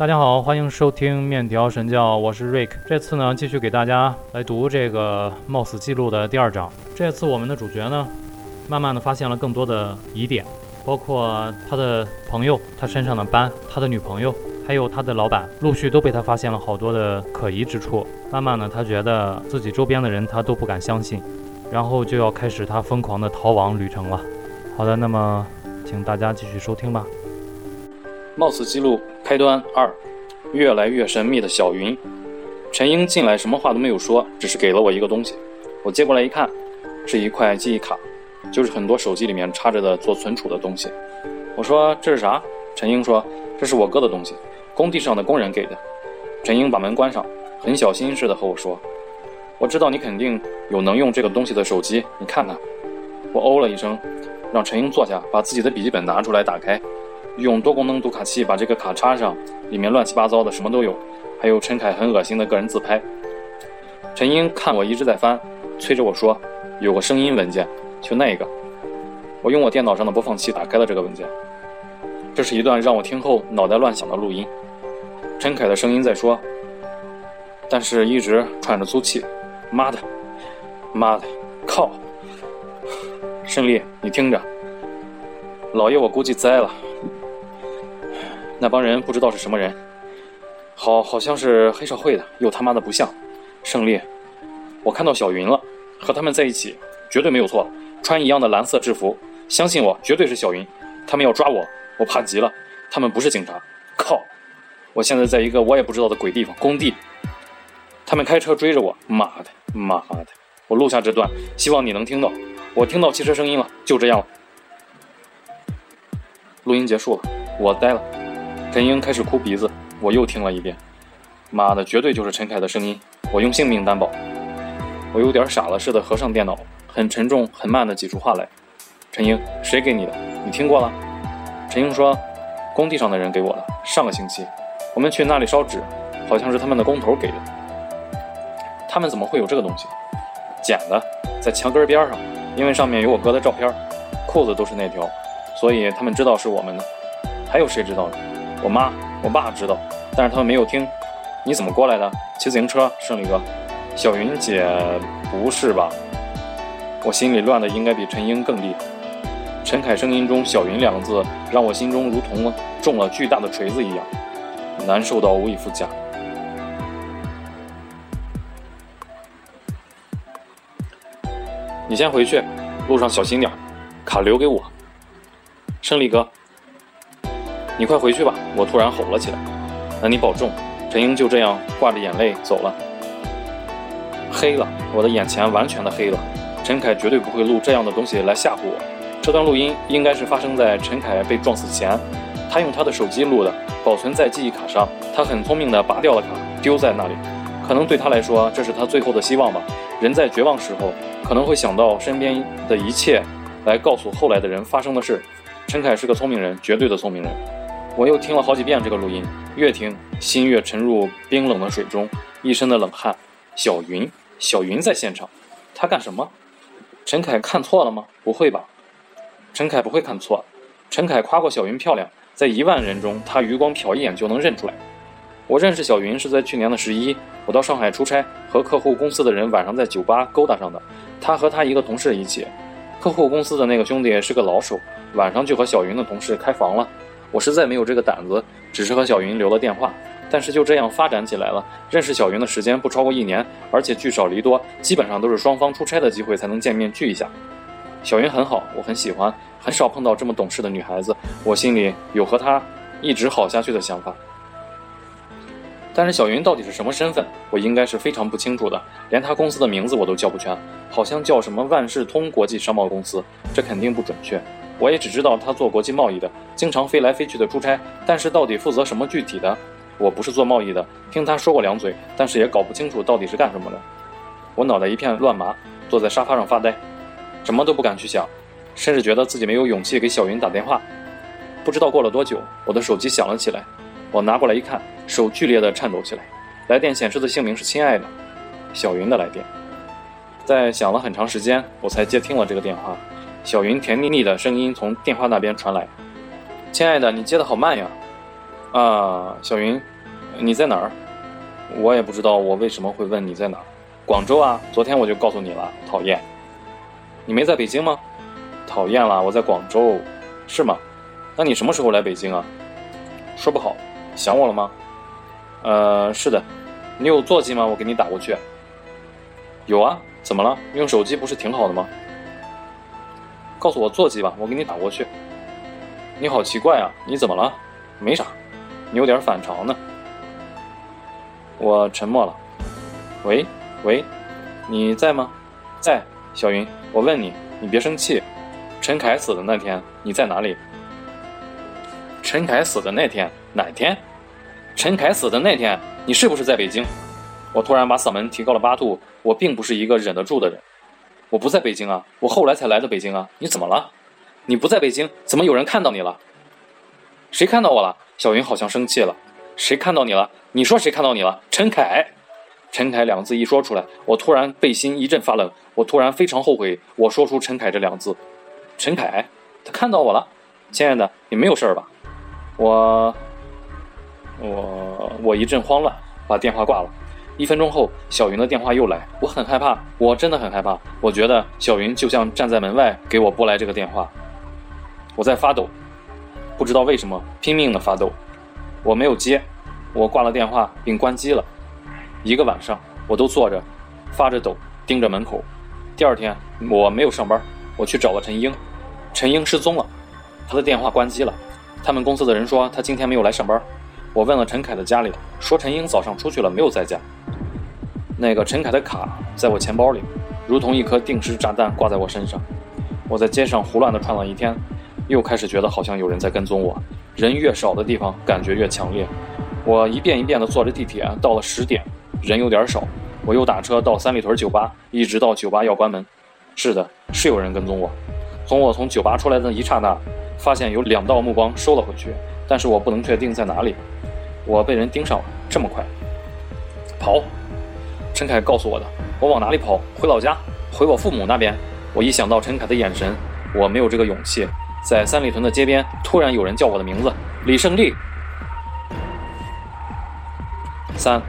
大家好，欢迎收听面条神教，我是 Rick。这次呢，继续给大家来读这个冒死记录的第二章。这次我们的主角呢，慢慢的发现了更多的疑点，包括他的朋友、他身上的斑、他的女朋友，还有他的老板，陆续都被他发现了好多的可疑之处。慢慢的，他觉得自己周边的人他都不敢相信，然后就要开始他疯狂的逃亡旅程了。好的，那么请大家继续收听吧。冒死记录开端二，越来越神秘的小云。陈英进来什么话都没有说，只是给了我一个东西。我接过来一看，是一块记忆卡，就是很多手机里面插着的做存储的东西。我说这是啥？陈英说这是我哥的东西，工地上的工人给的。陈英把门关上，很小心似的和我说：“我知道你肯定有能用这个东西的手机，你看看。”我哦了一声，让陈英坐下，把自己的笔记本拿出来打开。用多功能读卡器把这个卡插上，里面乱七八糟的什么都有，还有陈凯很恶心的个人自拍。陈英看我一直在翻，催着我说：“有个声音文件，就那个。”我用我电脑上的播放器打开了这个文件，这是一段让我听后脑袋乱响的录音。陈凯的声音在说，但是一直喘着粗气。妈的，妈的，靠！胜利，你听着，老爷我估计栽了。那帮人不知道是什么人，好好像是黑社会的，又他妈的不像。胜利，我看到小云了，和他们在一起，绝对没有错。穿一样的蓝色制服，相信我，绝对是小云。他们要抓我，我怕极了。他们不是警察，靠！我现在在一个我也不知道的鬼地方，工地。他们开车追着我，妈的，妈的！我录下这段，希望你能听到。我听到汽车声音了，就这样了。录音结束了，我呆了。陈英开始哭鼻子，我又听了一遍，妈的，绝对就是陈凯的声音，我用性命担保。我有点傻了似的合上电脑，很沉重、很慢的挤出话来：“陈英，谁给你的？你听过了？”陈英说：“工地上的人给我的，上个星期，我们去那里烧纸，好像是他们的工头给的。他们怎么会有这个东西？捡的，在墙根边上，因为上面有我哥的照片，裤子都是那条，所以他们知道是我们的。还有谁知道呢？”我妈、我爸知道，但是他们没有听。你怎么过来的？骑自行车，胜利哥。小云姐，不是吧？我心里乱的应该比陈英更厉害。陈凯声音中“小云”两个字，让我心中如同中了巨大的锤子一样，难受到无以复加。你先回去，路上小心点，卡留给我。胜利哥。你快回去吧！我突然吼了起来。那你保重。陈英就这样挂着眼泪走了。黑了，我的眼前完全的黑了。陈凯绝对不会录这样的东西来吓唬我。这段录音应该是发生在陈凯被撞死前，他用他的手机录的，保存在记忆卡上。他很聪明的拔掉了卡，丢在那里。可能对他来说，这是他最后的希望吧。人在绝望时候，可能会想到身边的一切，来告诉后来的人发生的事。陈凯是个聪明人，绝对的聪明人。我又听了好几遍这个录音，越听心越沉入冰冷的水中，一身的冷汗。小云，小云在现场，他干什么？陈凯看错了吗？不会吧，陈凯不会看错。陈凯夸过小云漂亮，在一万人中，他余光瞟一眼就能认出来。我认识小云是在去年的十一，我到上海出差，和客户公司的人晚上在酒吧勾搭上的。他和他一个同事一起，客户公司的那个兄弟是个老手，晚上就和小云的同事开房了。我实在没有这个胆子，只是和小云留了电话，但是就这样发展起来了。认识小云的时间不超过一年，而且聚少离多，基本上都是双方出差的机会才能见面聚一下。小云很好，我很喜欢，很少碰到这么懂事的女孩子，我心里有和她一直好下去的想法。但是小云到底是什么身份，我应该是非常不清楚的，连她公司的名字我都叫不全，好像叫什么万事通国际商贸公司，这肯定不准确。我也只知道他做国际贸易的，经常飞来飞去的出差，但是到底负责什么具体的，我不是做贸易的，听他说过两嘴，但是也搞不清楚到底是干什么的。我脑袋一片乱麻，坐在沙发上发呆，什么都不敢去想，甚至觉得自己没有勇气给小云打电话。不知道过了多久，我的手机响了起来，我拿过来一看，手剧烈的颤抖起来，来电显示的姓名是亲爱的，小云的来电。在想了很长时间，我才接听了这个电话。小云甜腻腻的声音从电话那边传来：“亲爱的，你接的好慢呀。”啊，小云，你在哪儿？我也不知道我为什么会问你在哪儿。广州啊，昨天我就告诉你了，讨厌。你没在北京吗？讨厌了，我在广州，是吗？那你什么时候来北京啊？说不好，想我了吗？呃，是的。你有座机吗？我给你打过去。有啊，怎么了？用手机不是挺好的吗？告诉我座机吧，我给你打过去。你好奇怪啊，你怎么了？没啥，你有点反常呢。我沉默了。喂，喂，你在吗？在，小云。我问你，你别生气。陈凯死的那天你在哪里？陈凯死的那天哪天？陈凯死的那天你是不是在北京？我突然把嗓门提高了八度。我并不是一个忍得住的人。我不在北京啊，我后来才来的北京啊。你怎么了？你不在北京，怎么有人看到你了？谁看到我了？小云好像生气了。谁看到你了？你说谁看到你了？陈凯。陈凯两个字一说出来，我突然背心一阵发冷。我突然非常后悔我说出陈凯这两字。陈凯，他看到我了。亲爱的，你没有事儿吧？我，我，我一阵慌乱，把电话挂了。一分钟后，小云的电话又来。我很害怕，我真的很害怕。我觉得小云就像站在门外给我拨来这个电话。我在发抖，不知道为什么拼命的发抖。我没有接，我挂了电话并关机了。一个晚上，我都坐着，发着抖，盯着门口。第二天，我没有上班，我去找了陈英。陈英失踪了，他的电话关机了。他们公司的人说他今天没有来上班。我问了陈凯的家里，说陈英早上出去了，没有在家。那个陈凯的卡在我钱包里，如同一颗定时炸弹挂在我身上。我在街上胡乱地串了一天，又开始觉得好像有人在跟踪我。人越少的地方，感觉越强烈。我一遍一遍地坐着地铁，到了十点。人有点少，我又打车到三里屯酒吧，一直到酒吧要关门。是的，是有人跟踪我。从我从酒吧出来的一刹那，发现有两道目光收了回去，但是我不能确定在哪里。我被人盯上了，这么快？跑！陈凯告诉我的。我往哪里跑？回老家，回我父母那边。我一想到陈凯的眼神，我没有这个勇气。在三里屯的街边，突然有人叫我的名字：李胜利。三。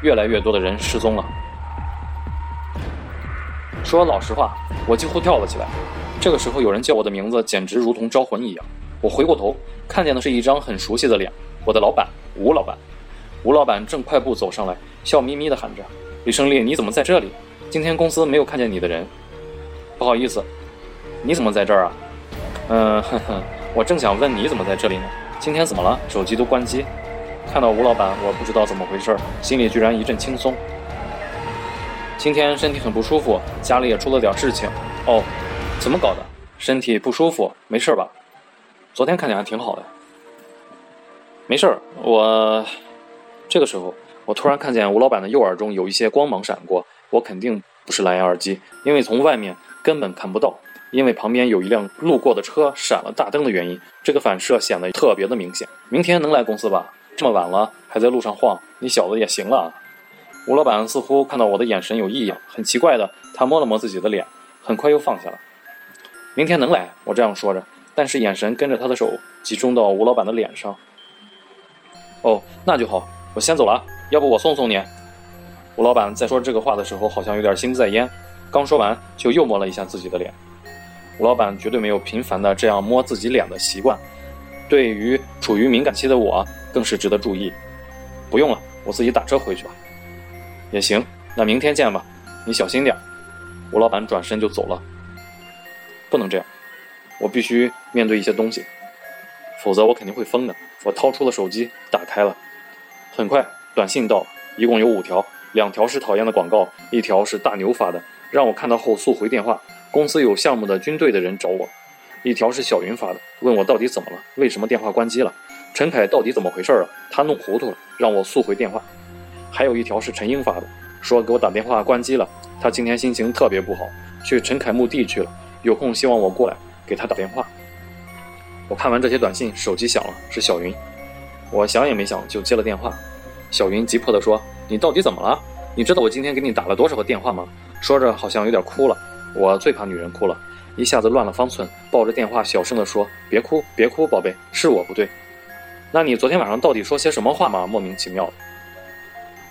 越来越多的人失踪了。说老实话，我几乎跳了起来。这个时候有人叫我的名字，简直如同招魂一样。我回过头，看见的是一张很熟悉的脸，我的老板吴老板。吴老板正快步走上来，笑眯眯地喊着：“李胜利，你怎么在这里？今天公司没有看见你的人。不好意思，你怎么在这儿啊？嗯，呵呵，我正想问你怎么在这里呢。今天怎么了？手机都关机。”看到吴老板，我不知道怎么回事，心里居然一阵轻松。今天身体很不舒服，家里也出了点事情。哦，怎么搞的？身体不舒服，没事吧？昨天看起来挺好的。没事儿，我这个时候，我突然看见吴老板的右耳中有一些光芒闪过，我肯定不是蓝牙耳机，因为从外面根本看不到，因为旁边有一辆路过的车闪了大灯的原因，这个反射显得特别的明显。明天能来公司吧？这么晚了还在路上晃，你小子也行了。吴老板似乎看到我的眼神有异样，很奇怪的，他摸了摸自己的脸，很快又放下了。明天能来，我这样说着，但是眼神跟着他的手集中到吴老板的脸上。哦，那就好，我先走了，要不我送送你。吴老板在说这个话的时候，好像有点心不在焉，刚说完就又摸了一下自己的脸。吴老板绝对没有频繁的这样摸自己脸的习惯。对于处于敏感期的我，更是值得注意。不用了，我自己打车回去吧。也行，那明天见吧。你小心点。吴老板转身就走了。不能这样，我必须面对一些东西，否则我肯定会疯的。我掏出了手机，打开了。很快，短信到，一共有五条，两条是讨厌的广告，一条是大牛发的，让我看到后速回电话。公司有项目的军队的人找我。一条是小云发的，问我到底怎么了，为什么电话关机了？陈凯到底怎么回事儿啊？他弄糊涂了，让我速回电话。还有一条是陈英发的，说给我打电话关机了，他今天心情特别不好，去陈凯墓地去了，有空希望我过来给他打电话。我看完这些短信，手机响了，是小云。我想也没想就接了电话。小云急迫地说：“你到底怎么了？你知道我今天给你打了多少个电话吗？”说着好像有点哭了。我最怕女人哭了。一下子乱了方寸，抱着电话小声地说：“别哭，别哭，宝贝，是我不对。”那你昨天晚上到底说些什么话吗？莫名其妙。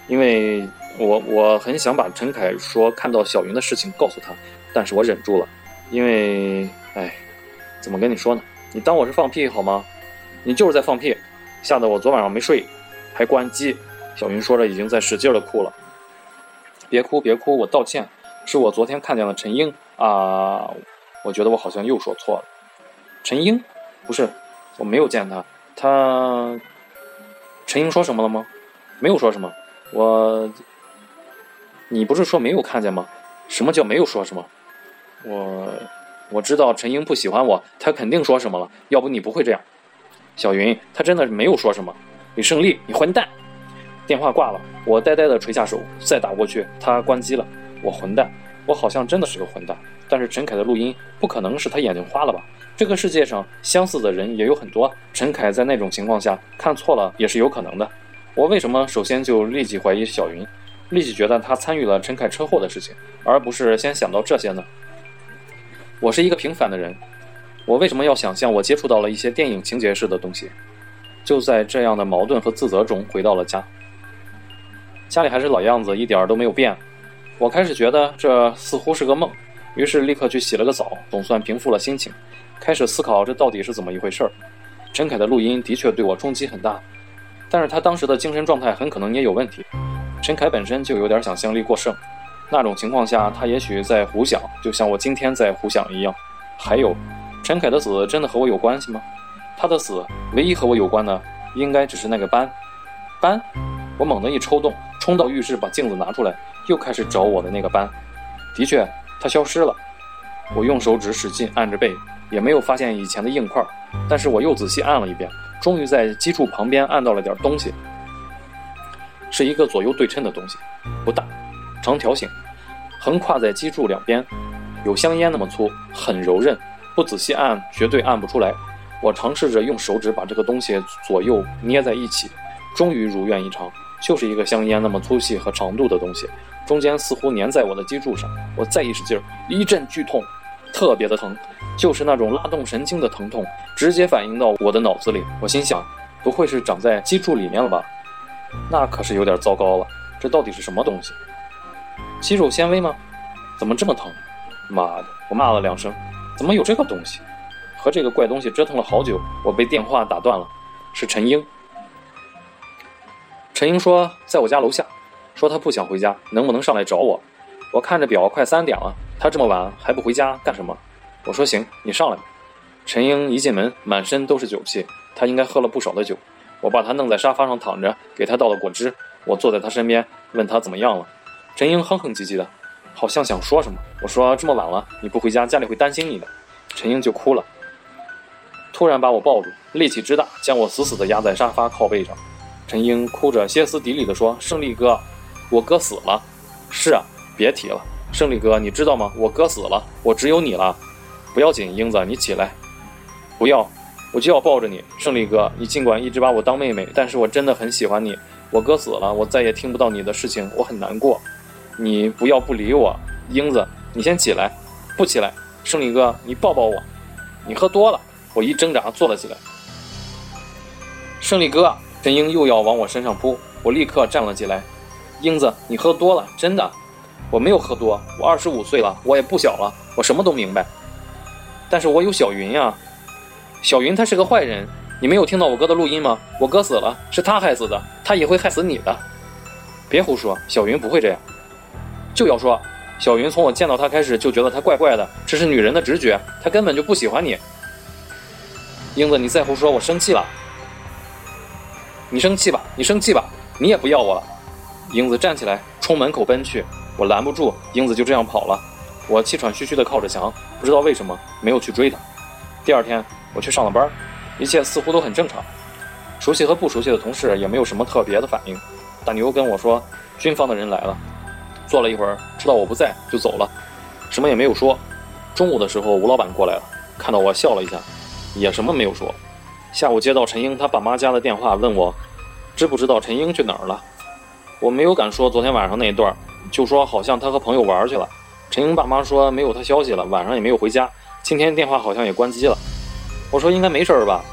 因为我我很想把陈凯说看到小云的事情告诉他，但是我忍住了，因为，哎，怎么跟你说呢？你当我是放屁好吗？你就是在放屁，吓得我昨晚上没睡，还关机。小云说着，已经在使劲的哭了。别哭，别哭，我道歉，是我昨天看见了陈英啊，我觉得我好像又说错了。陈英，不是，我没有见他。他，陈英说什么了吗？没有说什么。我，你不是说没有看见吗？什么叫没有说什么？我，我知道陈英不喜欢我，他肯定说什么了，要不你不会这样。小云，他真的没有说什么。李胜利，你混蛋！电话挂了，我呆呆的垂下手，再打过去，他关机了。我混蛋，我好像真的是个混蛋。但是陈凯的录音不可能是他眼睛花了吧？这个世界上相似的人也有很多，陈凯在那种情况下看错了也是有可能的。我为什么首先就立即怀疑小云，立即觉得他参与了陈凯车祸的事情，而不是先想到这些呢？我是一个平凡的人。我为什么要想象我接触到了一些电影情节式的东西？就在这样的矛盾和自责中回到了家。家里还是老样子，一点儿都没有变。我开始觉得这似乎是个梦，于是立刻去洗了个澡，总算平复了心情，开始思考这到底是怎么一回事儿。陈凯的录音的确对我冲击很大，但是他当时的精神状态很可能也有问题。陈凯本身就有点想象力过剩，那种情况下他也许在胡想，就像我今天在胡想一样。还有。陈凯的死真的和我有关系吗？他的死唯一和我有关的，应该只是那个斑。斑！我猛地一抽动，冲到浴室把镜子拿出来，又开始找我的那个斑。的确，它消失了。我用手指使劲按着背，也没有发现以前的硬块。但是我又仔细按了一遍，终于在基柱旁边按到了点东西，是一个左右对称的东西，不大，长条形，横跨在基柱两边，有香烟那么粗，很柔韧。不仔细按，绝对按不出来。我尝试着用手指把这个东西左右捏在一起，终于如愿以偿，就是一个香烟那么粗细和长度的东西，中间似乎粘在我的脊柱上。我再一使劲，一阵剧痛，特别的疼，就是那种拉动神经的疼痛，直接反映到我的脑子里。我心想，不会是长在脊柱里面了吧？那可是有点糟糕了。这到底是什么东西？肌肉纤维吗？怎么这么疼？妈的！我骂了两声。怎么有这个东西？和这个怪东西折腾了好久，我被电话打断了。是陈英。陈英说在我家楼下，说他不想回家，能不能上来找我？我看着表，快三点了，他这么晚还不回家干什么？我说行，你上来。陈英一进门，满身都是酒气，他应该喝了不少的酒。我把他弄在沙发上躺着，给他倒了果汁。我坐在他身边，问他怎么样了。陈英哼哼唧唧的。好像想说什么，我说这么晚了，你不回家，家里会担心你的。陈英就哭了，突然把我抱住，力气之大，将我死死地压在沙发靠背上。陈英哭着歇斯底里地说：“胜利哥，我哥死了。”“是啊，别提了，胜利哥，你知道吗？我哥死了，我只有你了。”“不要紧，英子，你起来。”“不要，我就要抱着你。”“胜利哥，你尽管一直把我当妹妹，但是我真的很喜欢你。我哥死了，我再也听不到你的事情，我很难过。”你不要不理我，英子，你先起来，不起来，胜利哥，你抱抱我。你喝多了，我一挣扎坐了起来。胜利哥，陈英又要往我身上扑，我立刻站了起来。英子，你喝多了，真的，我没有喝多，我二十五岁了，我也不小了，我什么都明白。但是我有小云呀，小云她是个坏人，你没有听到我哥的录音吗？我哥死了，是他害死的，他也会害死你的。别胡说，小云不会这样。就要说，小云从我见到她开始就觉得她怪怪的，这是女人的直觉，她根本就不喜欢你。英子，你再胡说，我生气了。你生气吧，你生气吧，你也不要我了。英子站起来，冲门口奔去，我拦不住，英子就这样跑了。我气喘吁吁地靠着墙，不知道为什么没有去追她。第二天我去上了班，一切似乎都很正常，熟悉和不熟悉的同事也没有什么特别的反应。大牛跟我说，军方的人来了。坐了一会儿，知道我不在就走了，什么也没有说。中午的时候，吴老板过来了，看到我笑了一下，也什么没有说。下午接到陈英他爸妈家的电话，问我知不知道陈英去哪儿了。我没有敢说昨天晚上那一段，就说好像他和朋友玩去了。陈英爸妈说没有他消息了，晚上也没有回家，今天电话好像也关机了。我说应该没事儿吧。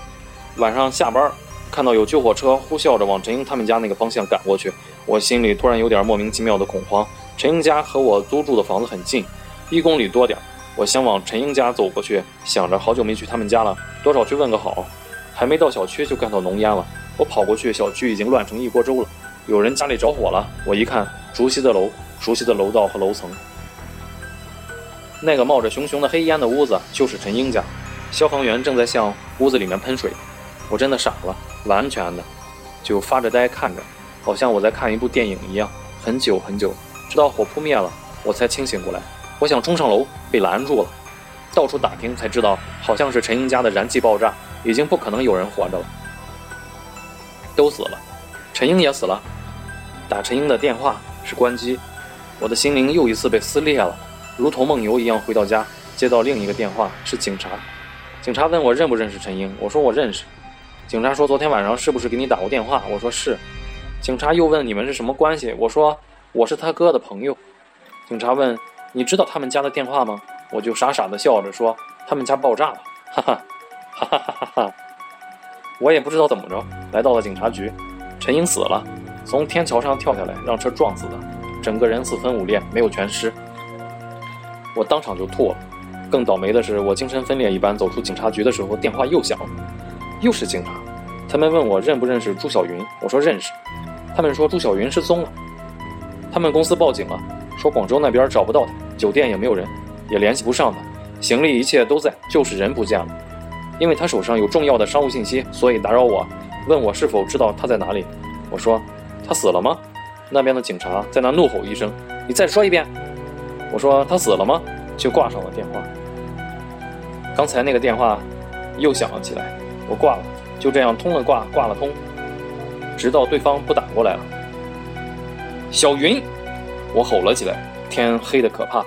晚上下班，看到有救火车呼啸着往陈英他们家那个方向赶过去，我心里突然有点莫名其妙的恐慌。陈英家和我租住的房子很近，一公里多点儿。我想往陈英家走过去，想着好久没去他们家了，多少去问个好。还没到小区就看到浓烟了，我跑过去，小区已经乱成一锅粥了，有人家里着火了。我一看，熟悉的楼，熟悉的楼道和楼层，那个冒着熊熊的黑烟的屋子就是陈英家，消防员正在向屋子里面喷水。我真的傻了，完全的就发着呆看着，好像我在看一部电影一样。很久很久，直到火扑灭了，我才清醒过来。我想冲上楼，被拦住了。到处打听才知道，好像是陈英家的燃气爆炸，已经不可能有人活着了，都死了，陈英也死了。打陈英的电话是关机，我的心灵又一次被撕裂了，如同梦游一样回到家，接到另一个电话是警察，警察问我认不认识陈英，我说我认识。警察说昨天晚上是不是给你打过电话？我说是。警察又问你们是什么关系？我说我是他哥的朋友。警察问你知道他们家的电话吗？我就傻傻的笑着说：“他们家爆炸了，哈哈，哈哈哈哈哈！”我也不知道怎么着，来到了警察局。陈英死了，从天桥上跳下来，让车撞死的，整个人四分五裂，没有全尸。我当场就吐了。更倒霉的是，我精神分裂一般走出警察局的时候，电话又响了，又是警察。他们问我认不认识朱小云，我说认识。他们说朱小云失踪了，他们公司报警了，说广州那边找不到他，酒店也没有人。也联系不上他，行李一切都在，就是人不见了。因为他手上有重要的商务信息，所以打扰我，问我是否知道他在哪里。我说他死了吗？那边的警察在那怒吼一声：“你再说一遍！”我说他死了吗？就挂上了电话。刚才那个电话又响了起来，我挂了，就这样通了挂，挂了通，直到对方不打过来了。小云，我吼了起来，天黑的可怕。